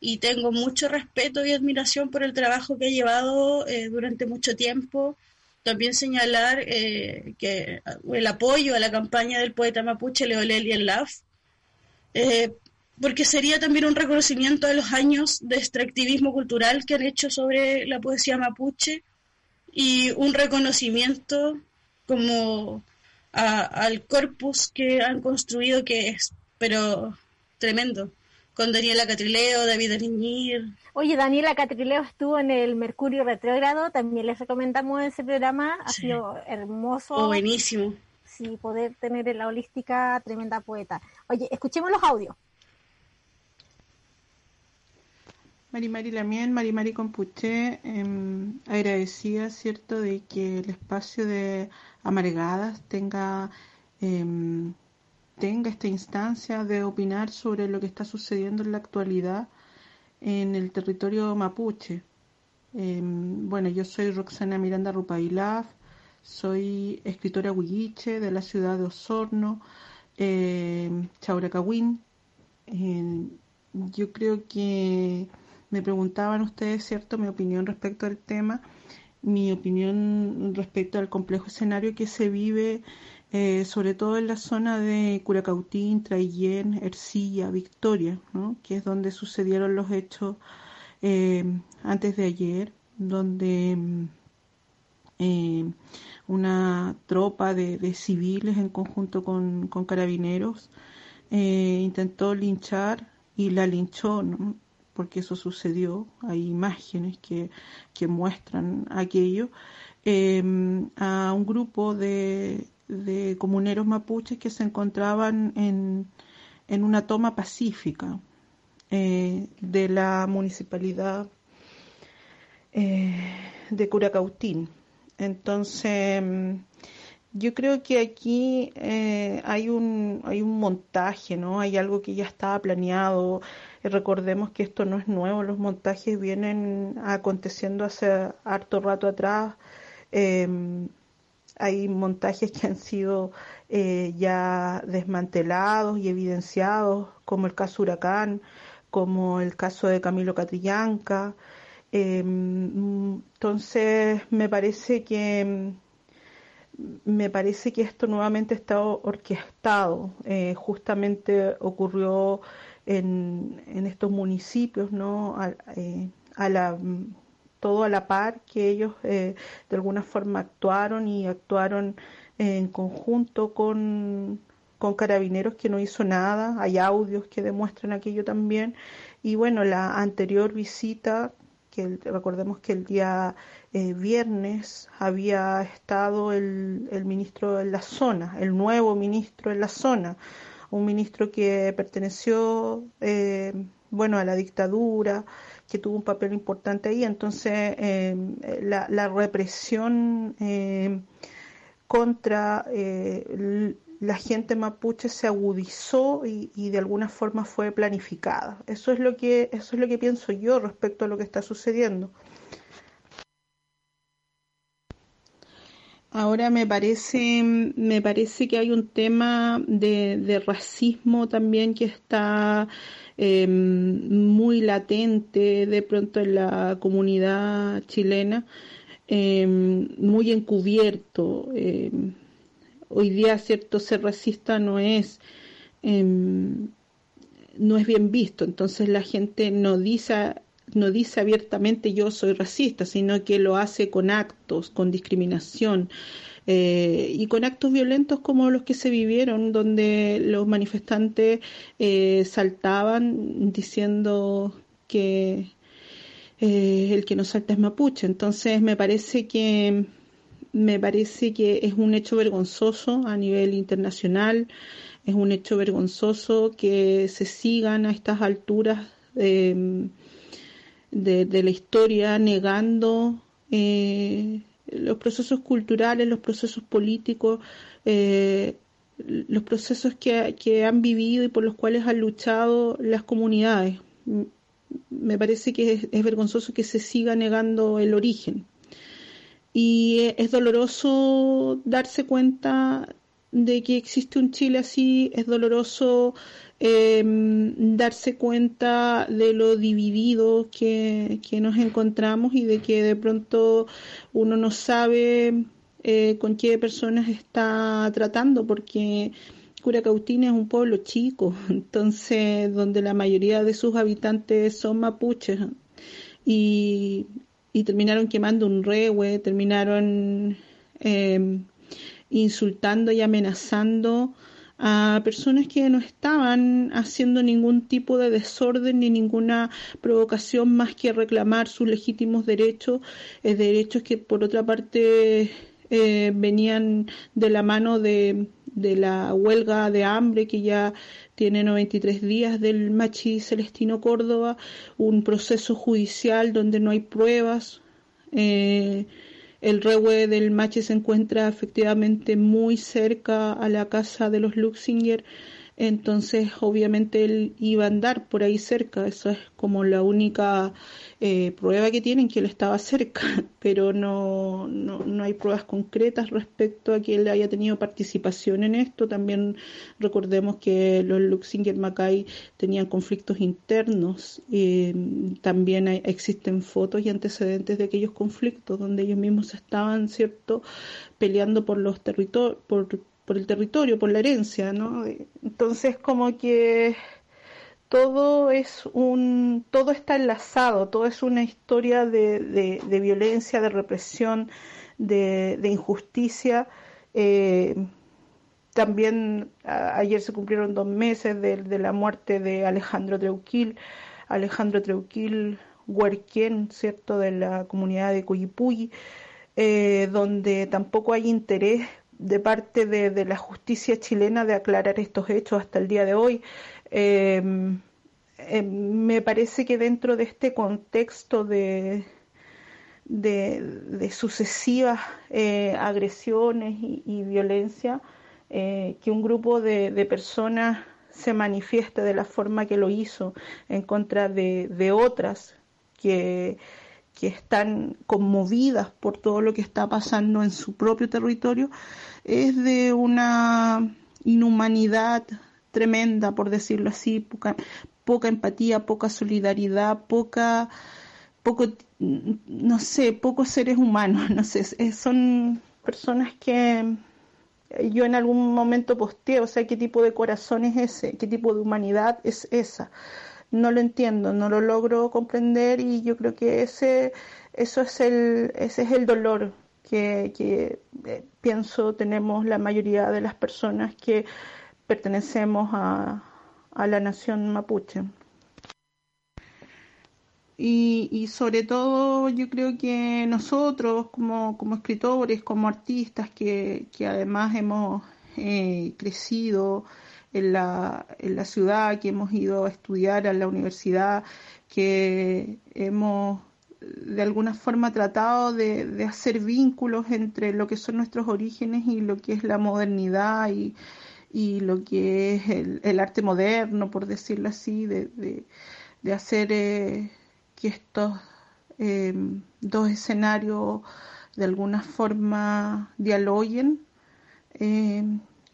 E: y tengo mucho respeto y admiración por el trabajo que ha llevado eh, durante mucho tiempo. También señalar eh, que el apoyo a la campaña del poeta mapuche Leolel y LAF, eh, porque sería también un reconocimiento a los años de extractivismo cultural que han hecho sobre la poesía mapuche y un reconocimiento como a- al corpus que han construido que es, pero tremendo, con Daniela Catrileo, David Ariñir,
D: Oye, Daniela Catrileo estuvo en el Mercurio Retrógrado, también les recomendamos ese programa, ha
E: Sí.
D: sido hermoso.
E: oh, buenísimo.
D: sí, poder tener en la holística tremenda poeta. Oye, escuchemos los audios.
H: Mari Mari Lamien, Mari Mari Compuché, em, agradecida, ¿cierto?, de que el espacio de Amargadas tenga, em, tenga esta instancia de opinar sobre lo que está sucediendo en la actualidad en el territorio mapuche. Em, bueno, yo soy Roxana Miranda Rupailaf, soy escritora huilliche de la ciudad de Osorno, em, Chauracahuín. Em, yo creo que me preguntaban ustedes, ¿cierto?, mi opinión respecto al tema, mi opinión respecto al complejo escenario que se vive, eh, sobre todo en la zona de Curacautín, Traillén, Ercilla, Victoria, ¿no?, que es donde sucedieron los hechos eh, antes de ayer, donde mm, eh, una tropa de, civiles en conjunto con, carabineros intentó linchar y la linchó, ¿no? porque eso sucedió, hay imágenes que, muestran aquello, a un grupo de, de comuneros mapuches que se encontraban en, en una toma pacífica eh, de la municipalidad eh, de Curacautín. Entonces, mm, yo creo que aquí eh, hay un hay un montaje, ¿no? Hay algo que ya estaba planeado. Recordemos que esto no es nuevo, los montajes vienen aconteciendo hace harto rato atrás. Hay montajes que han sido eh, ya desmantelados y evidenciados, como el caso Huracán, como el caso de Camilo Catrillanca. Em, entonces, me parece que me parece que esto nuevamente está orquestado. Eh, justamente ocurrió en, en estos municipios, ¿no? A, eh, a la, todo a la par que ellos eh, de alguna forma actuaron y actuaron en conjunto con, con carabineros que no hizo nada. Hay audios que demuestran aquello también. Y bueno, la anterior visita que recordemos que el día eh, viernes había estado el, el ministro en la zona, el nuevo ministro en la zona, un ministro que perteneció, eh, bueno, a la dictadura, que tuvo un papel importante ahí. Entonces, eh, la, la represión eh, contra eh, la gente mapuche se agudizó y, y de alguna forma fue planificada. Eso es lo que eso es lo que pienso yo respecto a lo que está sucediendo. Ahora me parece, me parece que hay un tema de, de racismo también que está eh, muy latente de pronto en la comunidad chilena, eh, muy encubierto. eh, hoy día, cierto, ser racista no es, no es bien visto, entonces la gente no dice no dice abiertamente yo soy racista, sino que lo hace con actos, con discriminación eh, y con actos violentos como los que se vivieron, donde los manifestantes eh, saltaban diciendo que eh, el que nos salta es mapuche. Entonces me parece que me parece que es un hecho vergonzoso a nivel internacional, es un hecho vergonzoso que se sigan a estas alturas de, la historia negando eh, los procesos culturales, los procesos políticos, eh, los procesos que, que, han vivido y por los cuales han luchado las comunidades. Me parece que es, vergonzoso que se siga negando el origen. Y es doloroso darse cuenta de que existe un Chile así, es doloroso eh, darse cuenta de lo dividido que, que, nos encontramos y de que de pronto uno no sabe eh, con qué personas está tratando, porque Curacautín es un pueblo chico, entonces donde la mayoría de sus habitantes son mapuches y, y terminaron quemando un rehue, terminaron eh, insultando y amenazando a personas que no estaban haciendo ningún tipo de desorden ni ninguna provocación más que reclamar sus legítimos derechos, eh, derechos que por otra parte eh, venían de la mano de, de, la huelga de hambre que ya tiene 93 días del Machi Celestino Córdoba, un proceso judicial donde no hay pruebas. Eh, el rehue del Mache se encuentra efectivamente muy cerca a la casa de los Luxinger, entonces obviamente él iba a andar por ahí cerca, eso es como la única eh, prueba que tienen que él estaba cerca, pero no, no, no, hay pruebas concretas respecto a que él haya tenido participación en esto. También recordemos que los Luxinger Mackay tenían conflictos internos, y también existen fotos y antecedentes de aquellos conflictos donde ellos mismos estaban, ¿cierto?, peleando por los territorios, por, por el territorio, por la herencia, ¿no? Entonces, como que todo es un, todo está enlazado, todo es una historia de, de, violencia, de represión, de, de injusticia. Eh, también ayer se cumplieron dos meses de, la muerte de Alejandro Treuquil, Alejandro Treuquil Huerquén, ¿cierto?, de la comunidad de Cuyipulli, eh, donde tampoco hay interés de parte de, la justicia chilena de aclarar estos hechos hasta el día de hoy. Em, em, me parece que dentro de este contexto de, de, sucesivas eh, agresiones y, violencia, eh, que un grupo de, personas se manifieste de la forma que lo hizo en contra de, otras que, que están conmovidas por todo lo que está pasando en su propio territorio, es de una inhumanidad tremenda, por decirlo así, poca, poca empatía, poca solidaridad, poca, poco, no sé, pocos seres humanos, no sé, son personas que yo en algún momento posteé, o sea, qué tipo de corazón es ese, qué tipo de humanidad es esa. No lo entiendo, no lo logro comprender y yo creo que ese, eso es el, ese es el dolor que, eh, pienso tenemos la mayoría de las personas que pertenecemos a, la nación mapuche. Y, sobre todo yo creo que nosotros como, escritores, como artistas que, además hemos eh, crecido en la, en la ciudad, que hemos ido a estudiar a la universidad, que hemos de alguna forma tratado de, hacer vínculos entre lo que son nuestros orígenes y lo que es la modernidad y, lo que es el, arte moderno, por decirlo así, de, hacer eh, que estos eh, dos escenarios de alguna forma dialoguen. Eh,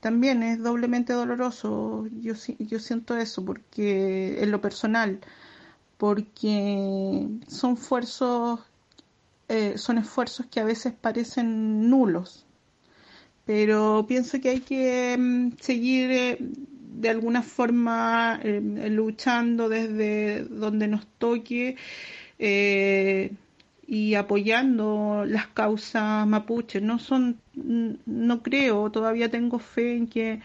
H: también es doblemente doloroso, yo, yo siento eso, porque en lo personal, porque son esfuerzos, eh, son esfuerzos que a veces parecen nulos, pero pienso que hay que mm, seguir eh, de alguna forma eh, luchando desde donde nos toque y apoyando las causas mapuches. No son, no creo, todavía tengo fe en que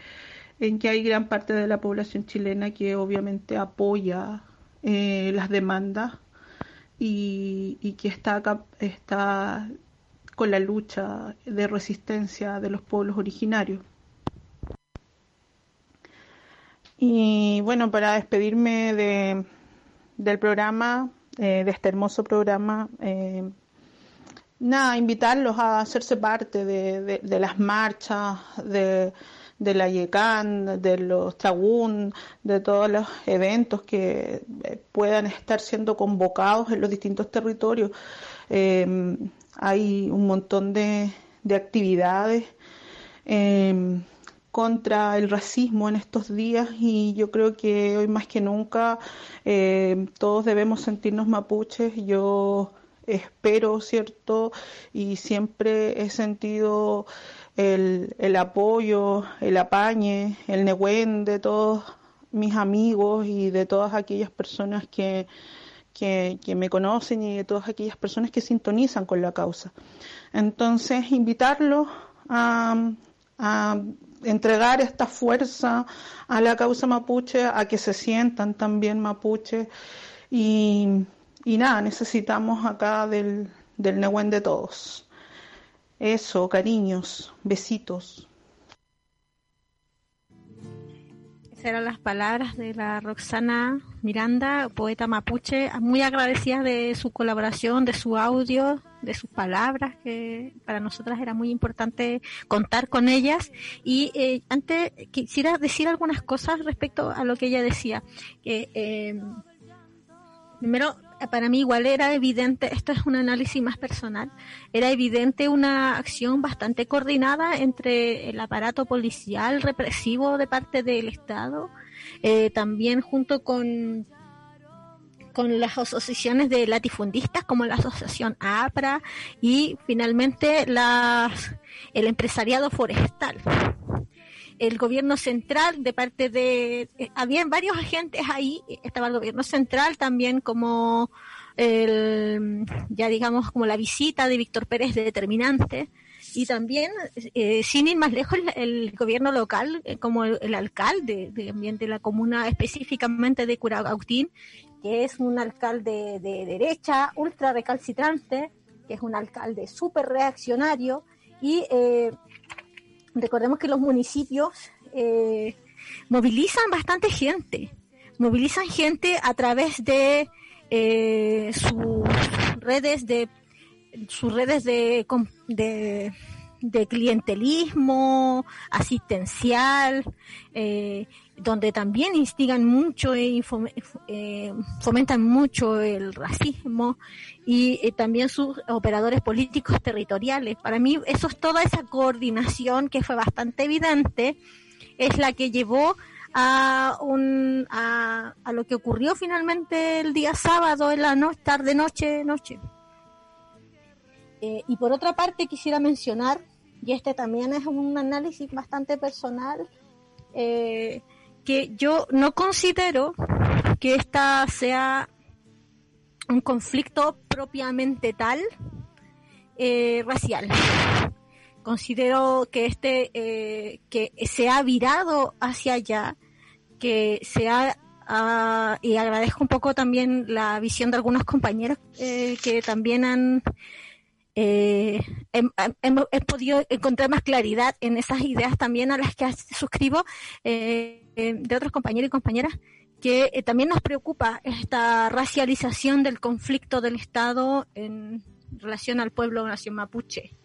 H: en que hay gran parte de la población chilena que obviamente apoya eh, las demandas y, y que está, está con la lucha de resistencia de los pueblos originarios. Y bueno, para despedirme de, del programa, eh, de este hermoso programa, eh, nada, invitarlos a hacerse parte de, de- las marchas, de, de la YECAN, de los TRAGUN, de todos los eventos que eh, puedan estar siendo convocados en los distintos territorios. Eh, hay un montón de, de actividades eh, contra el racismo en estos días y yo creo que hoy más que nunca eh, todos debemos sentirnos mapuches. Yo espero, ¿cierto? Y siempre he sentido el, el apoyo, el apañe, el negüen de todos mis amigos y de todas aquellas personas que, que, que me conocen y de todas aquellas personas que sintonizan con la causa. Entonces, invitarlos a entregar esta fuerza a la causa mapuche, a que se sientan también mapuche y, y nada, necesitamos acá del, del Nehuen de todos. Eso, cariños, besitos.
D: Esas eran las palabras de la Roxana Miranda, poeta mapuche, muy agradecida de su colaboración, de su audio, de sus palabras, que para nosotras era muy importante contar con ellas. Y eh, antes quisiera decir algunas cosas respecto a lo que ella decía. Que, eh, primero, para mí igual era evidente, esto es un análisis más personal, era evidente una acción bastante coordinada entre el aparato policial represivo de parte del Estado, eh, también junto con con las asociaciones de latifundistas como la asociación APRA y finalmente las, el empresariado forestal el gobierno central de parte de eh, habían varios agentes ahí estaba el gobierno central también como el ya digamos como la visita de Víctor Pérez de determinante y también eh, sin ir más lejos el, gobierno local eh, como el, alcalde de, de la comuna específicamente de Curagautín que es un alcalde de derecha ultra recalcitrante que es un alcalde súper reaccionario y eh, recordemos que los municipios eh, movilizan bastante gente, movilizan gente a través de eh, sus redes de sus redes de, de, clientelismo asistencial, eh, donde también instigan mucho y fomentan mucho el racismo y eh, también sus operadores políticos territoriales. Para mí eso es toda esa coordinación que fue bastante evidente, es la que llevó a, un, a, a lo que ocurrió finalmente el día sábado en la noche, tarde, noche, noche. Eh, y por otra parte quisiera mencionar, y este también es un análisis bastante personal, eh, que yo no considero que esta sea un conflicto propiamente tal eh, racial. Considero que este eh, que se ha virado hacia allá, que se ha y agradezco un poco también la visión de algunos compañeros eh, que también han eh, he, podido encontrar más claridad en esas ideas también a las que suscribo eh, de otros compañeros y compañeras que eh, también nos preocupa esta racialización del conflicto del Estado en relación al pueblo nación mapuche.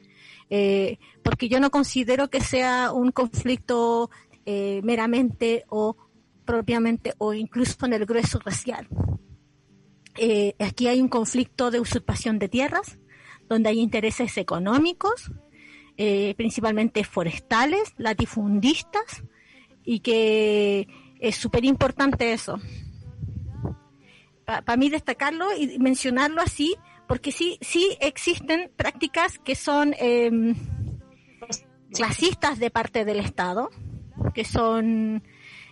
D: Eh, porque yo no considero que sea un conflicto eh, meramente o propiamente o incluso en el grueso racial. Eh, aquí hay un conflicto de usurpación de tierras, donde hay intereses económicos, eh, principalmente forestales, latifundistas, y que es súper importante eso. Para pa mí destacarlo y mencionarlo así, porque sí, sí existen prácticas que son eh, clasistas de parte del Estado, que son,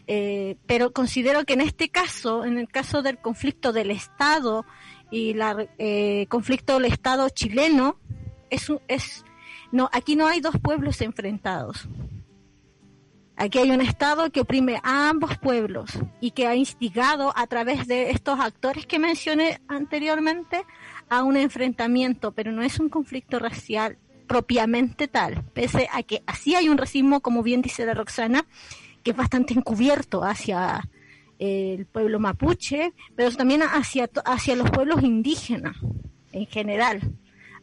D: eh, pero considero que en este caso, en el caso del conflicto del Estado y la eh, conflicto del Estado chileno, es, es no, aquí no hay dos pueblos enfrentados. Aquí hay un Estado que oprime a ambos pueblos y que ha instigado a través de estos actores que mencioné anteriormente a un enfrentamiento, pero no es un conflicto racial propiamente tal, pese a que así hay un racismo, como bien dice la Roxana, que es bastante encubierto hacia el pueblo mapuche, pero también hacia, hacia los pueblos indígenas en general.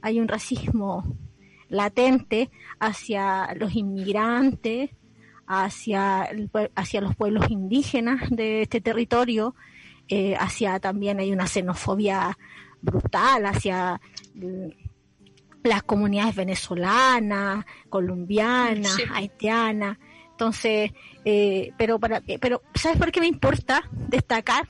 D: Hay un racismo latente hacia los inmigrantes, hacia, hacia los pueblos indígenas de este territorio, eh, hacia también hay una xenofobia brutal hacia mm, las comunidades venezolanas, colombianas, haitianas. Entonces, eh, pero para, pero ¿sabes por qué me importa destacar?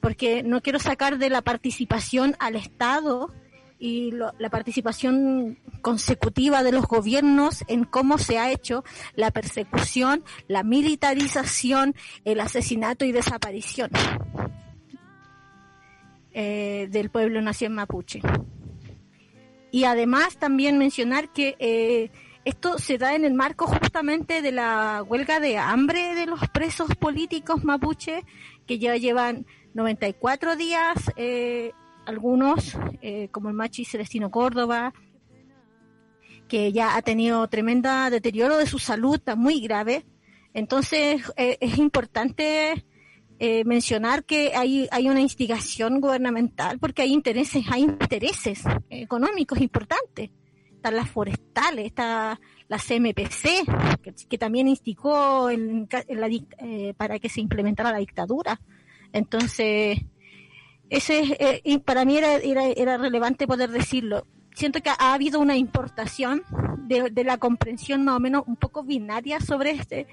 D: Porque no quiero sacar de la participación al Estado y la participación consecutiva de los gobiernos en cómo se ha hecho la persecución, la militarización, el asesinato y desaparición eh, del pueblo nación mapuche. Y además también mencionar que eh, esto se da en el marco justamente de la huelga de hambre de los presos políticos mapuche, que ya llevan 94 días, eh, algunos, eh, como el machi Celestino Córdoba, que ya ha tenido tremenda deterioro de su salud, está muy grave. Entonces eh, es importante mencionar que hay, hay una instigación gubernamental porque hay intereses, hay intereses económicos importantes están las forestales, está la CMPC, que, también instigó en, eh, para que se implementara la dictadura. Entonces, ese eh, y para mí era, era, relevante poder decirlo. Siento que ha habido una importación de, de, la comprensión más o menos un poco binaria sobre este,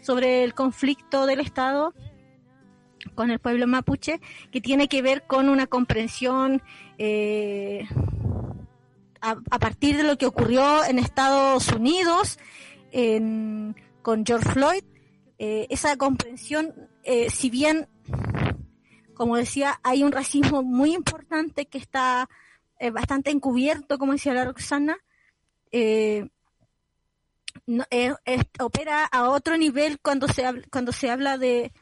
D: sobre el conflicto del Estado con el pueblo mapuche, que tiene que ver con una comprensión eh, a, partir de lo que ocurrió en Estados Unidos con George Floyd, eh, esa comprensión, eh, si bien, como decía, hay un racismo muy importante que está eh, bastante encubierto, como decía la Roxana, opera a otro nivel cuando se habla, cuando se habla de,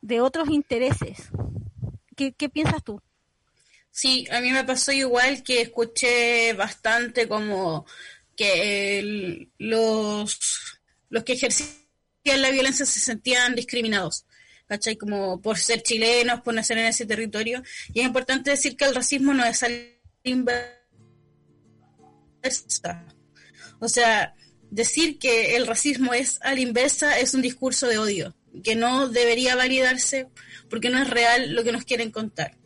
D: de otros intereses. ¿Qué, ¿Qué piensas tú?
E: Sí, a mí me pasó igual que escuché bastante como que los, los que ejercían la violencia se sentían discriminados, ¿cachai? Como por ser chilenos, por nacer en ese territorio. Y es importante decir que el racismo no es al inversa. O sea, decir que el racismo es al inversa es un discurso de odio, que no debería validarse porque no es real lo que nos quieren contar.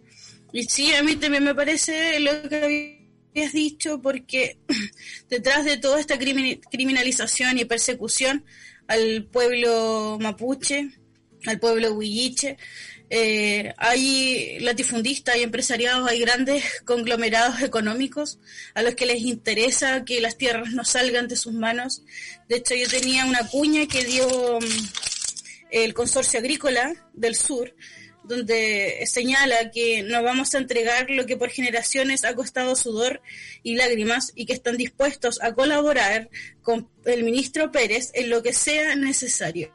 E: Y sí, a mí también me parece lo que habías dicho, porque detrás de toda esta criminalización y persecución al pueblo mapuche, al pueblo huilliche, eh, hay latifundistas, hay empresariados, hay grandes conglomerados económicos a los que les interesa que las tierras no salgan de sus manos. De hecho, yo tenía una cuña que dio mm, el Consorcio Agrícola del Sur, donde señala que no vamos a entregar lo que por generaciones ha costado sudor y lágrimas y que están dispuestos a colaborar con el ministro Pérez en lo que sea necesario.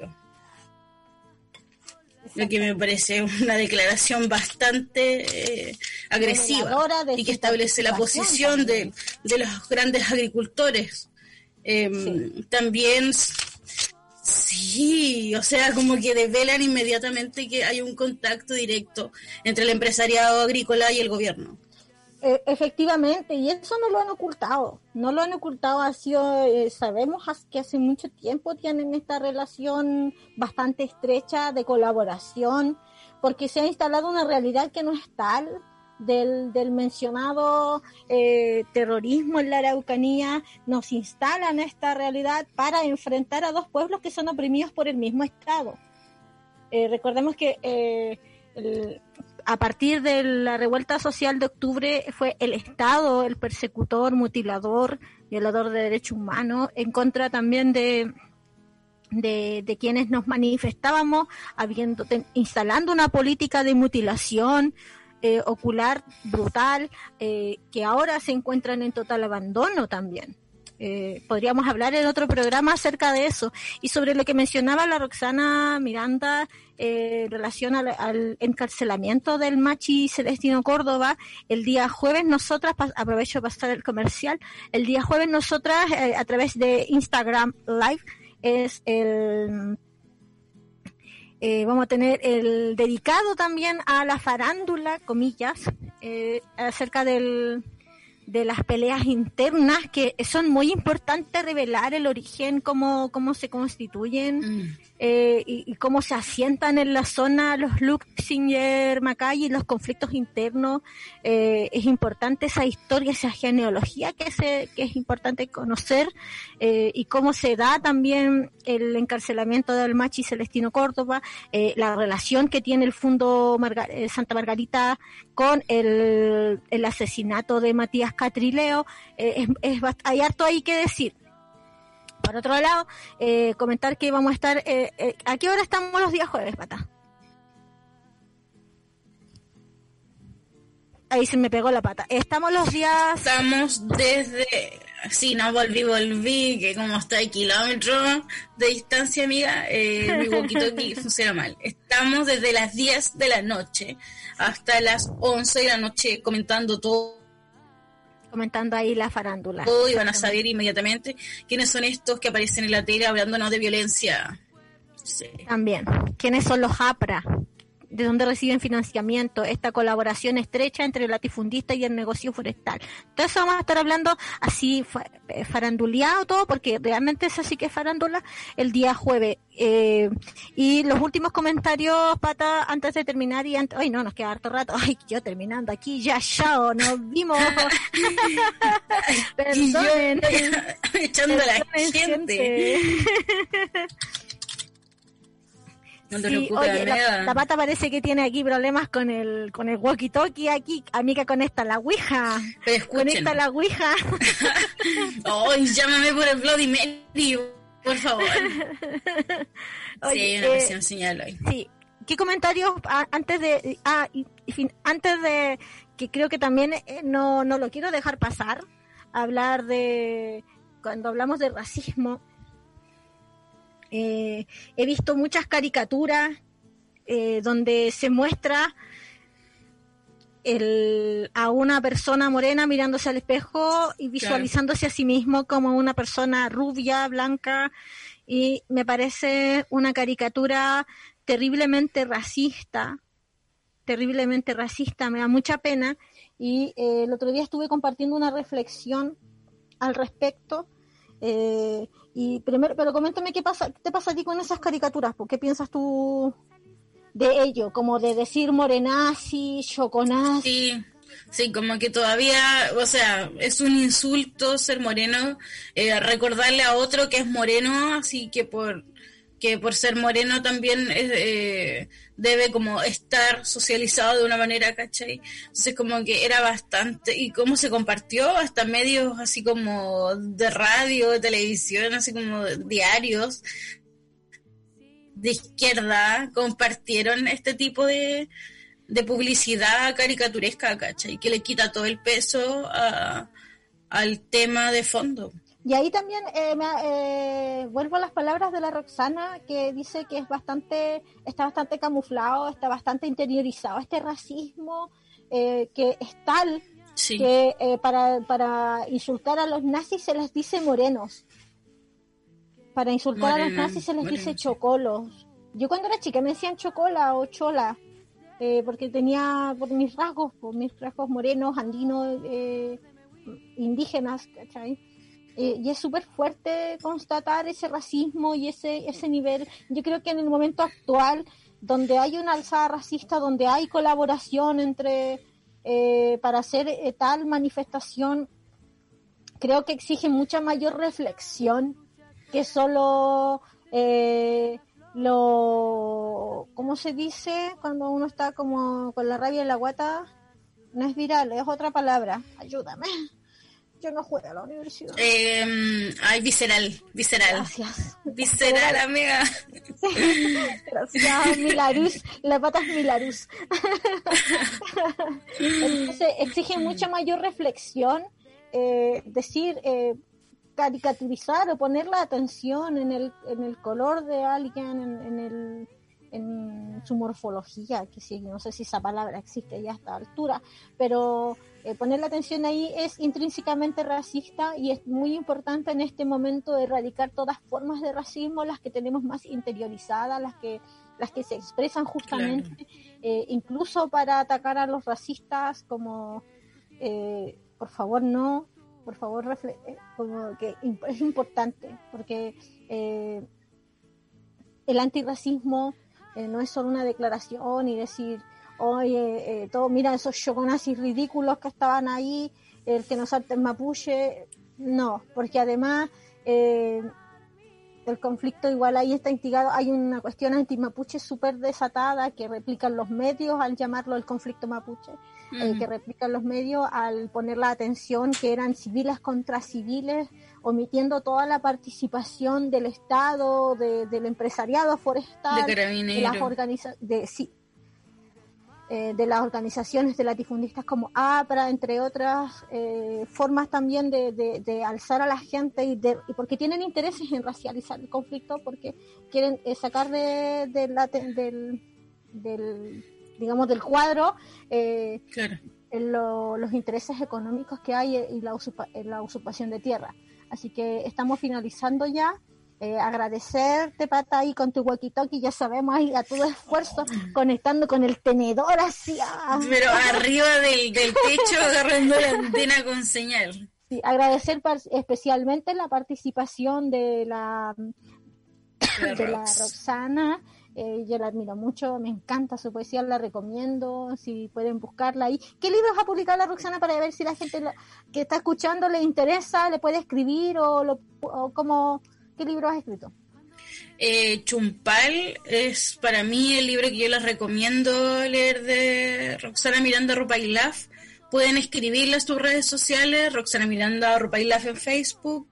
E: Lo que me parece una declaración bastante eh, agresiva y que establece la posición de, de, los grandes agricultores. Em, también Sí, o sea, como que develan inmediatamente que hay un contacto directo entre el empresariado agrícola y el gobierno.
D: E, efectivamente, y eso no lo han ocultado, no lo han ocultado, ha sido, eh, sabemos que hace mucho tiempo tienen esta relación bastante estrecha de colaboración, porque se ha instalado una realidad que no es tal, del, del mencionado eh, terrorismo en la Araucanía nos instalan esta realidad para enfrentar a dos pueblos que son oprimidos por el mismo Estado. Eh, recordemos que eh, a partir de la revuelta social de octubre fue el Estado el persecutor, mutilador, violador de derechos humanos, en contra también de, quienes nos manifestábamos habiendo instalando una política de mutilación, eh, ocular brutal, eh, que ahora se encuentran en total abandono también. Eh, podríamos hablar en otro programa acerca de eso. Y sobre lo que mencionaba la Roxana Miranda eh, en relación al, encarcelamiento del Machi Celestino Córdoba, el día jueves nosotras, aprovecho para pasar el comercial, el día jueves nosotras eh, a través de Instagram Live es el... eh, vamos a tener el dedicado también a la farándula, comillas, acerca del, de las peleas internas que son muy importantes revelar el origen, cómo, cómo se constituyen
E: Mm.
D: Eh, y, y cómo se asientan en la zona los Luxinger, Macay y los conflictos internos. Eh, es importante esa historia, esa genealogía que, se, que es importante conocer eh, y cómo se da también el encarcelamiento del Machi Celestino Córdoba, eh, la relación que tiene el Fundo eh, Santa Margarita con el, el asesinato de Matías Catrileo. Es, es hay harto ahí que decir. Por otro lado, eh, comentar que vamos a estar... Eh, eh, ¿A qué hora estamos los días jueves, Pata? Ahí se me pegó la pata. Estamos los días...
E: Estamos desde... Sí, no, volví, volví, que como está a kilómetros de distancia, amiga, eh, mi walkie-talkie funciona mal. Estamos desde las 10 de la noche hasta las 11 de la noche comentando todo
D: Comentando ahí la farándula.
E: todo y van a saber inmediatamente quiénes son estos que aparecen en la tele hablándonos de violencia. Sí.
D: También. ¿Quiénes son los APRA? ¿De dónde reciben financiamiento? Esta colaboración estrecha entre el latifundista y el negocio forestal. Entonces vamos a estar hablando así eh, faranduleado todo, porque realmente es así que es farándula el día jueves. Eh, y los últimos comentarios, Pata, antes de terminar y antes... Ay, no, nos queda harto rato. Ay, yo terminando aquí, ya, chao, nos vimos. Perdonen.
E: echando a la
D: Perdonen,
E: gente. No te
D: Sí,
E: preocupes,
D: oye, la, pata parece que tiene aquí problemas con el con el walkie talkie aquí, amiga conecta la ouija.
E: Pero.
D: Conecta la ouija.
E: Ay, llámame por el Bloody Mary, por favor.
D: Oye,
E: sí, hay una
D: eh,
E: presión señal hoy.
D: Sí. ¿Qué comentarios antes de ah, y fin, antes de que creo que también eh, no no lo quiero dejar pasar hablar de cuando hablamos de racismo eh, he visto muchas caricaturas eh, donde se muestra el, a una persona morena mirándose al espejo y visualizándose a sí mismo como una persona rubia, blanca, y me parece una caricatura terriblemente racista, terriblemente racista, me da mucha pena, y eh, el otro día estuve compartiendo una reflexión al respecto, eh, y primero, pero coméntame qué pasa, qué te pasa a ti con esas caricaturas, ¿por qué piensas tú de ello? Como de decir morenazi, choconazi.
E: Sí, sí, como que todavía, o sea, es un insulto ser moreno, eh, recordarle a otro que es moreno, así que por que por ser moreno también eh, debe como estar socializado de una manera, ¿cachai? Entonces como que era bastante, y cómo se compartió hasta medios así como de radio, de televisión, así como diarios de izquierda compartieron este tipo de, de publicidad caricaturesca, ¿cachai? Que le quita todo el peso al tema de fondo.
D: Y ahí también eh, me, eh, vuelvo a las palabras de la Roxana que dice que es bastante, está bastante camuflado, está bastante interiorizado este racismo eh, que es tal
E: Sí.
D: que eh, para, para insultar a los nazis se les dice morenos. Para insultar a los nazis se les dice chocolos. Yo cuando era chica me decían chocola o chola, porque tenía por mis rasgos, por mis rasgos morenos, andinos, indígenas, ¿cachai? Y es súper fuerte constatar ese racismo y ese, ese nivel. Yo creo que en el momento actual, donde hay una alzada racista, donde hay colaboración entre eh, para hacer eh, tal manifestación, creo que exige mucha mayor reflexión que solo eh, lo, ¿cómo se dice? Cuando uno está como con la rabia en la guata, no es viral, es otra palabra. Ayúdame. Yo no juego a la universidad.
E: Eh, ay, visceral, visceral.
D: Gracias.
E: Visceral, amiga.
D: Gracias, Milarus. La pata es Milarus. Entonces, exige mucha mayor reflexión. eh, decir, eh, caricaturizar o poner la atención en el, en el color de alguien, en, en el en su morfología, que sí, no sé si esa palabra existe ya a esta altura, pero eh, poner la atención ahí es intrínsecamente racista y es muy importante en este momento erradicar todas formas de racismo, las que tenemos más interiorizadas, las que las que se expresan justamente, eh, incluso para atacar a los racistas, como eh, por favor no, por favor refle- eh, como que es importante, porque eh, el antirracismo no es solo una declaración y decir, oye, eh, todo, mira esos choconazis ridículos que estaban ahí, el que nos salten mapuche, no, porque además eh, el conflicto igual ahí está instigado, hay una cuestión anti-mapuche súper desatada que replican los medios al llamarlo el conflicto mapuche, eh,
E: Ujú.
D: que replican los medios al poner la atención que eran civiles contra civiles, omitiendo toda la participación del Estado, de- del empresariado forestal,
E: De
D: de las
E: carabineros.
D: organiza de sí, eh, de las organizaciones de latifundistas como APRA, entre otras eh, formas también de, de- de alzar a la gente y, de, y porque tienen intereses en racializar el conflicto, porque quieren eh, sacar de, la del, del, digamos, del cuadro eh,
E: Claro.
D: lo- los intereses económicos que hay y la, usurpa- en la usurpación de tierra. Así que estamos finalizando ya. Eh, agradecerte, Pata, ahí con tu walkie-talkie, ya sabemos, ahí a tu esfuerzo, conectando con el tenedor así. ah.
E: Pero arriba del, del techo agarrando la antena con señal.
D: Sí, agradecer especialmente la participación de la,
E: La
D: de la
E: Rox.
D: Roxana. Eh, yo la admiro mucho, me encanta su poesía, la recomiendo, si pueden buscarla ahí. ¿Qué libros ha publicado la Roxana para ver si la gente la- que está escuchando le interesa, le puede escribir o, lo, o cómo, qué libros has escrito?
E: Eh, Chumpal es para mí el libro que yo les recomiendo leer de Roxana Miranda Rupailaf. Pueden escribirle a sus redes sociales, Roxana Miranda Rupailaf en Facebook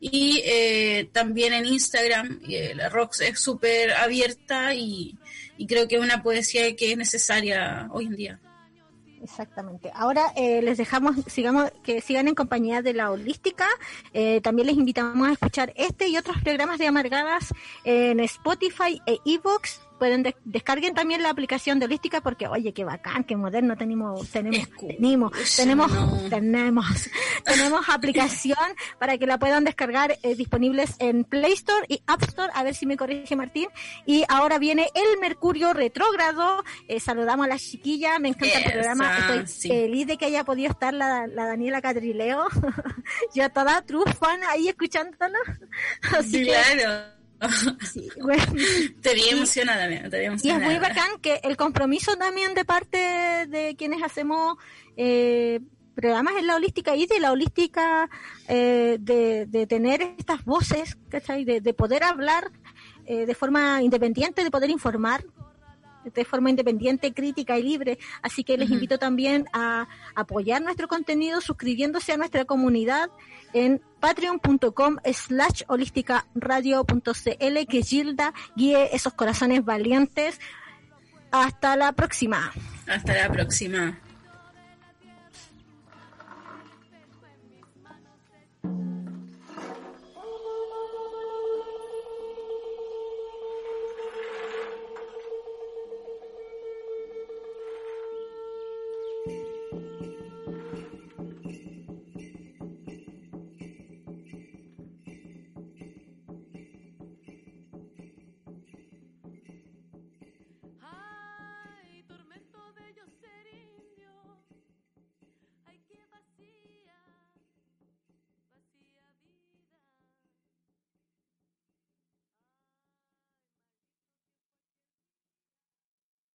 E: y eh, también en Instagram. Eh, la Rox es súper abierta y, y creo que es una poesía que es necesaria hoy en día.
D: Exactamente. Ahora eh, les dejamos, sigamos, que sigan en compañía de la holística. Eh, también les invitamos a escuchar este y otros programas de Amargadas en Spotify e iVoox. Pueden des- descarguen también la aplicación de holística porque oye qué bacán, qué moderno tenemos, tenemos, tenemos, tenemos, tenemos, tenemos aplicación para que la puedan descargar eh, disponibles en Play Store y App Store. A ver si me corrige Martín. Y ahora viene el Mercurio retrógrado. Eh, saludamos a la chiquilla, me encanta el
E: Esa,
D: programa. Estoy
E: sí.
D: feliz de que haya podido estar la, la Daniela Catrileo. Yo toda true fan ahí escuchándola. Así que,
E: claro.
D: sí, bueno.
E: Te vi emocionada, amiga, te vi
D: Y es muy bacán que el compromiso también de parte de quienes hacemos eh, programas en la holística y de la holística eh, de, de tener estas voces, ¿cachai? De, de poder hablar eh, de forma independiente, de poder informar de forma independiente, crítica y libre. Así que les invito también a apoyar nuestro contenido suscribiéndose a nuestra comunidad en patreon.com slash holísticaradio.cl que Gilda guíe esos corazones valientes. Hasta la próxima.
E: Hasta la próxima.